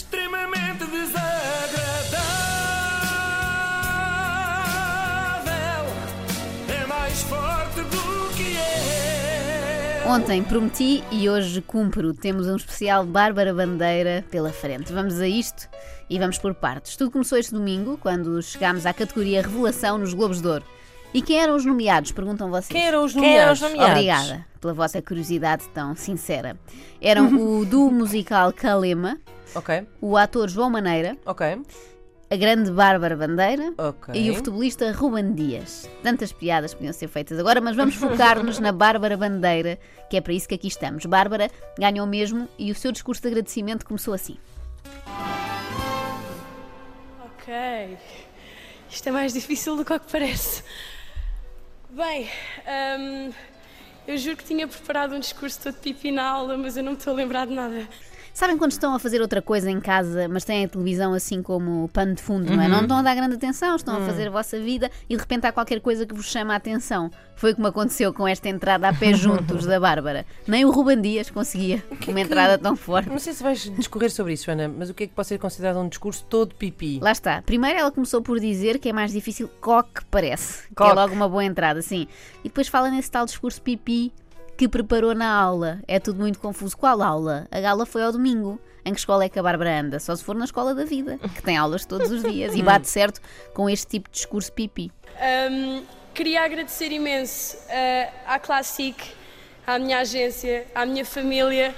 extremamente desagradável. É mais forte do que é. Ontem prometi e hoje cumpro. Temos um especial Bárbara Bandeira pela frente. Vamos a isto e vamos por partes. Tudo começou este domingo, quando chegámos à categoria Revelação nos Globos de Ouro. E quem eram os nomeados? Perguntam vocês. Quem eram os Quem eram os nomeados? nomeados? Obrigada pela vossa curiosidade tão sincera. Eram o duo musical Calema, Ok, o ator João Maneira, ok, a grande Bárbara Bandeira ok. e o futebolista Ruben Dias. Tantas piadas podiam ser feitas agora, mas vamos focar-nos na Bárbara Bandeira, que é para isso que aqui estamos. Bárbara ganhou mesmo e o seu discurso de agradecimento começou assim. Ok. Isto é mais difícil do que o que parece. Bem, hum, eu juro que tinha preparado um discurso todo pipi na aula, mas eu não me estou a lembrar de nada. Sabem quando estão a fazer outra coisa em casa, mas têm a televisão assim como pano de fundo, não é? Não estão a dar grande atenção, estão a fazer a vossa vida e de repente há qualquer coisa que vos chama a atenção. Foi como aconteceu com esta entrada a pé juntos da Bárbara. Nem o Ruben Dias conseguia uma entrada tão forte. Não sei se vais discorrer sobre isso, Joana, mas o que é que pode ser considerado um discurso todo pipi? Lá está. Primeiro ela começou por dizer que é mais difícil coque parece. Que é Coque. logo uma boa entrada, sim. E depois fala nesse tal discurso pipi que preparou na aula. É tudo muito confuso. Qual aula? A gala foi ao domingo. Em que escola é que a Bárbara anda? Só se for na escola da vida, que tem aulas todos os dias e bate certo com este tipo de discurso pipi. Hum, queria agradecer imenso eh, à Classic, à minha agência, à minha família.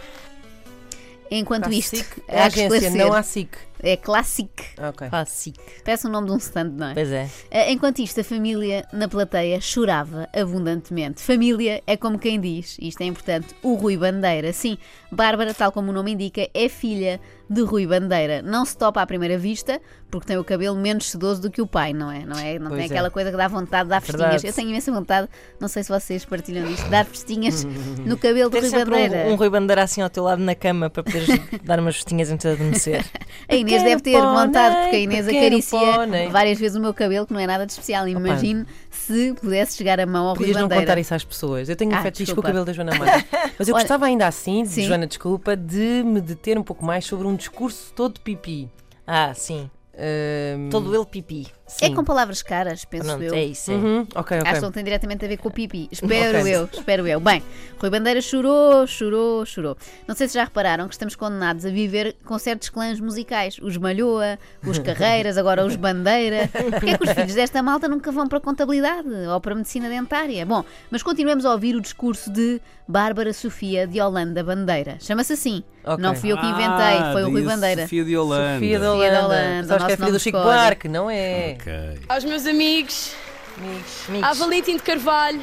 Enquanto À isto, é a agência, esclarecer. não à SIC. É Classic. Ok. Clássico. Parece o nome de um stand, não é? Pois é. Eh, Enquanto isto, a família na plateia chorava abundantemente. Família é como quem diz, isto é importante, o Rui Bandeira. Sim, Bárbara, tal como o nome indica, é filha de Rui Bandeira. Não se topa à primeira vista, porque tem o cabelo menos sedoso do que o pai, não é? Não, é? não Pois tem é. aquela coisa que dá vontade de dar festinhas. Verdade. Eu tenho imensa vontade, não sei se vocês partilham disto, de dar festinhas no cabelo de Rui Bandeira. um, um Rui Bandeira assim ao teu lado na cama para poderes dar umas vestinhas antes de adormecer. A Inês deve ter pônei, vontade, porque a Inês acaricia pônei. várias vezes o meu cabelo, que não é nada de especial. Imagino se pudesse chegar a mão ao Rui Podias não Bandeira. contar isso às pessoas. Eu tenho um Ah, fetiche com o cabelo da Joana Mata. Mas eu Olha, gostava ainda assim, sim. Joana, desculpa, de me deter um pouco mais sobre um discurso todo pipi. Ah, sim. Ahm, Todo ele pipi. É sim. com palavras caras, penso Pronto, eu. é isso. é. Uhum, ok, ok. Acho que não tem diretamente a ver com o pipi. Espero Ok. eu, espero eu. Bem, Rui Bandeira chorou, chorou, chorou. Não sei se já repararam que estamos condenados a viver com certos clãs musicais. Os Malhoa, os Carreiras, agora os Bandeira. Porquê é que os filhos desta malta nunca vão para a contabilidade ou para a medicina dentária? Bom, mas continuemos a ouvir o discurso de Bárbara Sofia de Holanda Bandeira. Chama-se assim. Ok. Não fui eu que inventei, Ah, foi o Rui Bandeira. Sofia de Holanda. Filha da Sofia da Holanda. Holanda, Sabes que é nome do Chico de. Buarque, não é? Ok. Aos meus amigos, Amigos, à Valentim de Carvalho,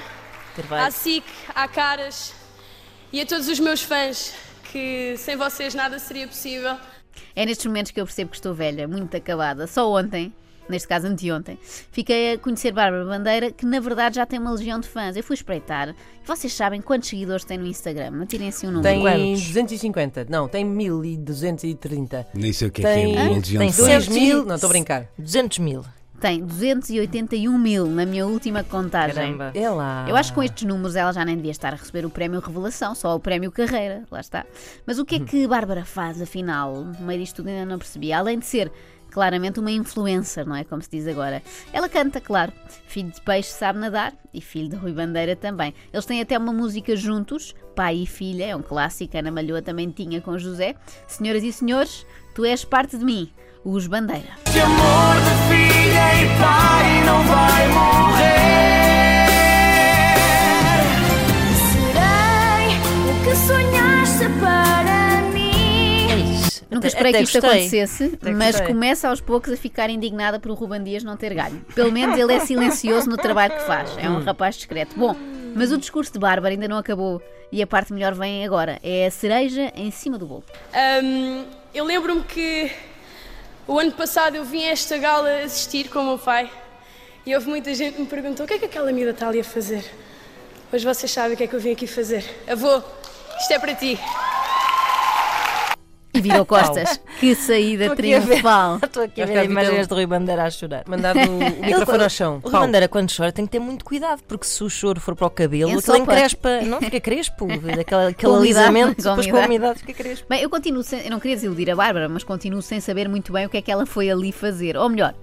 Carvalho. à SIC, à Caras e a todos os meus fãs, que sem vocês nada seria possível. É nestes momentos que eu percebo que estou velha, muito acabada. Só ontem, neste caso anteontem, fiquei a conhecer Bárbara Bandeira, que na verdade já tem uma legião de fãs. Eu fui espreitar. E vocês sabem quantos seguidores tem no Instagram? Tirem assim um número. Tem Quantos? 250. Não, tem 1230. Nem sei o que é Tem- que é uma legião tem de fãs. cento- 2000. Não, estou a brincar. 200 mil. Tem 281 mil na minha última contagem. Caramba. É lá. Eu acho que com estes números ela já nem devia estar a receber o prémio Revelação, só o prémio Carreira, lá está. Mas o que é que Bárbara faz, afinal? No meio disto tudo ainda não percebi. Além de ser claramente uma influencer, não é? Como se diz agora. Ela canta, claro. Filho de peixe sabe nadar e filho de Rui Bandeira também. Eles têm até uma música juntos, pai e filha, é um clássico. Ana Malhoa também tinha com José. Senhoras e senhores, tu és parte de mim, os Bandeira. De amor de filha e pai não vai morrer. Serei o que sonhaste para mim. Eis, Nunca esperei até que isto gostei. acontecesse, Até mas gostei. começa aos poucos a ficar indignada por o Ruben Dias não ter ganho. Pelo menos ele é silencioso no trabalho que faz. É um rapaz discreto. Bom, mas o discurso de Bárbara ainda não acabou e a parte melhor vem agora. É a cereja em cima do bolo. Hum, eu lembro-me que o ano passado eu vim a esta gala assistir com o meu pai e houve muita gente que me perguntou o que é que aquela miúda está ali a fazer. Hoje vocês sabem o que é que eu vim aqui fazer. Avô, isto é para ti. E virou costas. Que saída Estou aqui a ver. triunfal. Estou aqui a ver imagens de Rui Bandeira a chorar. Mandado o microfone ao chão. O Rui. Bandeira, quando chora, tem que ter muito cuidado, porque se o choro for para o cabelo, Ensopa. aquilo encrespa, não fica crespo, daquela, aquele alisamento, depois com umidade. a umidade fica crespo. Bem, eu continuo sem, eu não queria desiludir a Bárbara, mas continuo sem saber muito bem o que é que ela foi ali fazer. Ou melhor,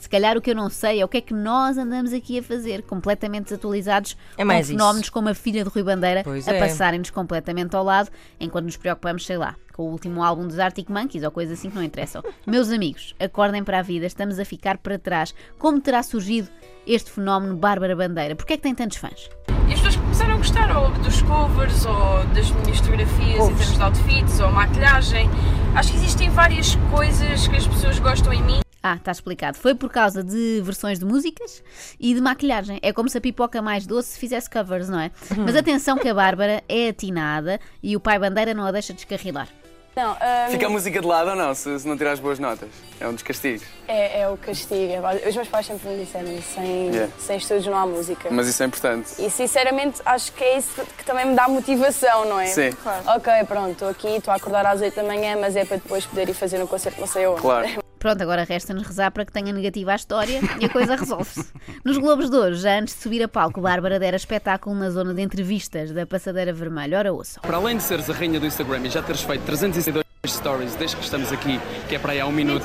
se calhar o que eu não sei é o que é que nós andamos aqui a fazer, completamente desatualizados É mais com isso. fenómenos como a filha de Rui Bandeira Pois a é. passarem-nos completamente ao lado, enquanto nos preocupamos, sei lá, com o último álbum dos Arctic Monkeys ou coisas assim que não interessam. Meus amigos, acordem para a vida, estamos a ficar para trás. Como terá surgido este fenómeno Bárbara Bandeira? Porquê é que tem tantos fãs? E as pessoas começaram a gostar ou dos covers ou das minhas fotografias em termos de outfits ou maquilhagem. Acho que existem várias coisas que as pessoas gostam em mim. Ah, está explicado. Foi por causa de versões de músicas e de maquilhagem. É como se a pipoca mais doce fizesse covers, não é? Mas atenção que a Bárbara é atinada e o pai Bandeira não a deixa descarrilar. Não, ah, Fica a música de lado ou não, se, se não tirar as boas notas? É um dos castigos. é, é o castigo. Os meus pais sempre me disseram isso, sem, Yeah. sem estudos não há música. Mas isso é importante. E sinceramente acho que é isso que também me dá motivação, não é? Sim. Ok, pronto, estou aqui, estou a acordar às 8 da manhã, mas é para depois poder ir fazer um concerto não sei onde. Claro. Pronto, agora resta-nos rezar para que tenha negativa a história e a coisa resolve-se. Nos Globos de Ouro, já antes de subir a palco, Bárbara dera espetáculo na zona de entrevistas da Passadeira Vermelha. Ora, ouçam. Para além de seres a rainha do Instagram e já teres feito 362 stories desde que estamos aqui, que é para aí há um minuto,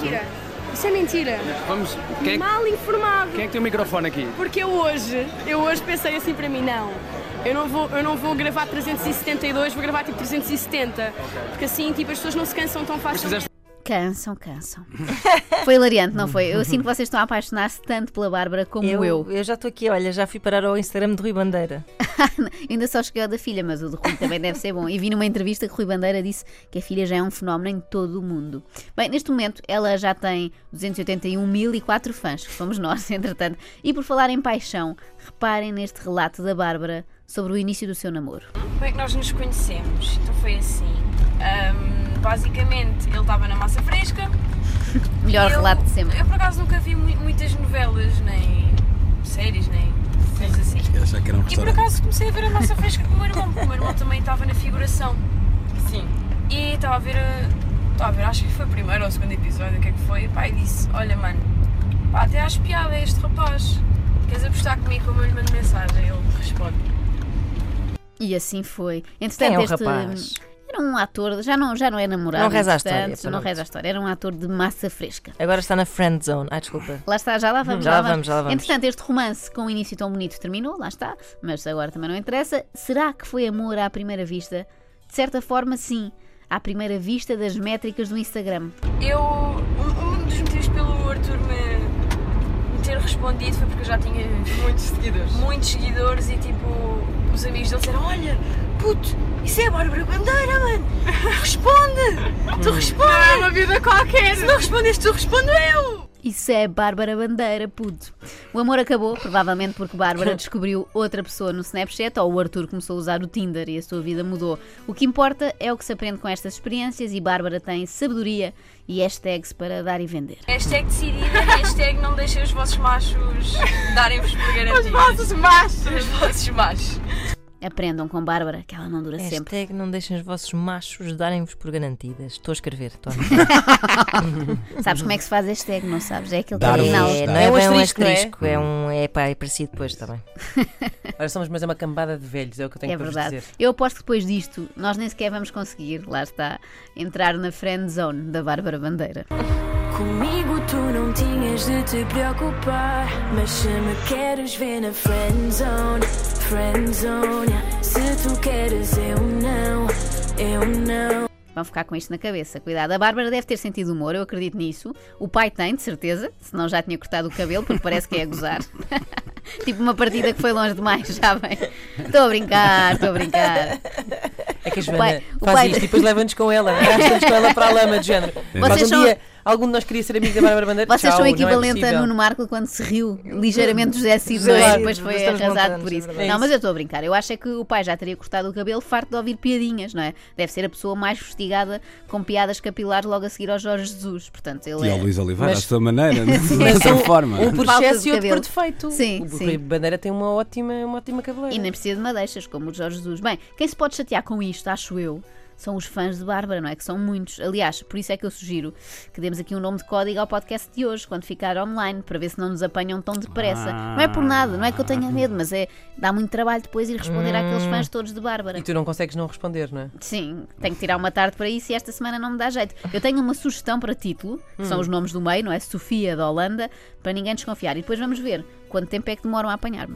Isso é mentira. vamos. Quem é, Mal informado. quem é que tem o microfone aqui? Porque eu hoje, eu hoje pensei assim para mim, não. Eu não, vou, eu não vou gravar 372, vou gravar tipo 370. Porque assim, tipo, as pessoas não se cansam tão fizeste Cansam, cansam. Foi hilariante, não foi? Eu sinto que vocês estão a apaixonar-se tanto pela Bárbara como eu. eu já estou aqui, olha, já fui parar ao Instagram de Rui Bandeira. Ainda só cheguei ao da filha, mas o de Rui também deve ser bom. E vi numa entrevista que Rui Bandeira disse que a filha já é um fenómeno em todo o mundo. Bem, neste momento ela já tem 281.004 fãs, que somos nós, entretanto. E por falar em paixão, reparem neste relato da Bárbara sobre o início do seu namoro. Como é que nós nos conhecemos? Então foi assim. ahm, basicamente, ele estava na massa fresca. Melhor eu, relato de sempre. Eu por acaso nunca vi mu- muitas novelas, nem séries, nem coisas assim. Achar que era um E por acaso comecei a ver a massa fresca com o meu irmão, porque o meu irmão também estava na figuração. Sim. E estava a ver a. Estava a ver, acho que foi o primeiro ou o segundo episódio, o que é que foi? E pá, e disse: Olha, mano, pá, até acho piada este rapaz. Queres apostar comigo como eu lhe mando mensagem? Ele responde. E assim foi. Quem Entretanto, é o este. rapaz? Era um ator, já não, já não é namorado. Não reza a história, Não reza a história. Era um ator de massa fresca. Agora está na friend zone. Ai, desculpa. Lá está, já lá vamos. Já lá vamos, já lá vamos. Entretanto, este romance com um início tão bonito terminou, lá está, mas agora também não interessa. Será que foi amor à primeira vista? De certa forma, sim. À primeira vista das métricas do Instagram. Eu. Um, um dos motivos pelo Arthur me, me ter respondido foi porque eu já tinha muitos seguidores. muitos seguidores e tipo. Os amigos dele disseram: Olha, puto, isso é a Bárbara Bandeira, mano! Responde! Tu responde! Não é uma vida qualquer! Se não respondes, tu respondo eu! Isso é Bárbara Bandeira, puto. O amor acabou, provavelmente porque Bárbara descobriu outra pessoa no Snapchat ou o Arthur começou a usar o Tinder e a sua vida mudou. O que importa é o que se aprende com estas experiências e Bárbara tem sabedoria e hashtags para dar e vender. Hashtag decidida, hashtag não deixem os vossos machos darem-vos por garantias. Os vossos machos. Os vossos machos. Aprendam com Bárbara, que ela não dura sempre. Hashtag não deixem os vossos machos darem-vos por garantidas. Estou a escrever, estou a. Sabes como é que se faz hashtag, não sabes? É aquele dar. É, não é, É um asterisco, não é? asterisco, é um. É, pá, é parecido depois também. Olha, somos, mas é uma cambada de velhos, é o que eu tenho É para vos verdade. dizer. Eu aposto que depois disto nós nem sequer vamos conseguir, lá está, entrar na friend zone da Bárbara Bandeira. Comigo tu não tinhas de te preocupar. Mas se me queres ver na friend zone, friend zone. Se tu queres, eu não, eu não. Vão ficar com isto na cabeça. Cuidado, a Bárbara deve ter sentido humor, eu acredito nisso. O pai tem, de certeza, senão já tinha cortado o cabelo, porque parece que é a gozar. tipo uma partida que foi longe demais, já bem. Estou a brincar, estou a brincar. É que a O Joana pai- o faz pai- isto e depois leva-nos com ela, arrasta-nos com ela para a lama de género. Vocês um são- dia algum de nós queria ser amigo da Bárbara Bandeira. Vocês Tchau, são é equivalente a possível. Nuno Marco quando se riu ligeiramente de José Cid, não é? Depois foi arrasado por é isso. Não, mas eu estou a brincar. Eu acho é que o pai já teria cortado o cabelo farto de ouvir piadinhas, não é? Deve ser a pessoa mais fustigada com piadas capilares logo a seguir ao Jorge Jesus. Portanto, ele E ao é. Luís Oliveira, Mas- à sua maneira, de Mas outra um, forma. um por excesso de e outro cabelo. por defeito. Sim, o sim. Bandeira tem uma ótima, uma ótima cabeleira. E nem precisa de madeixas, como o Jorge Jesus. Bem, quem se pode chatear com isto, acho eu, são os fãs de Bárbara, não é? Que são muitos. Aliás, por isso é que eu sugiro que demos aqui um nome de código ao podcast de hoje, quando ficar online, para ver se não nos apanham tão depressa. Não é por nada, não é que eu tenha medo, mas é dá muito trabalho depois ir responder àqueles fãs todos de Bárbara. E tu não consegues não responder, não é? Sim, tenho que tirar uma tarde para isso e esta semana não me dá jeito. Eu tenho uma sugestão para título, que são os nomes do meio, não é? Sofia da Holanda, para ninguém desconfiar. E depois vamos ver quanto tempo é que demoram a apanhar-me.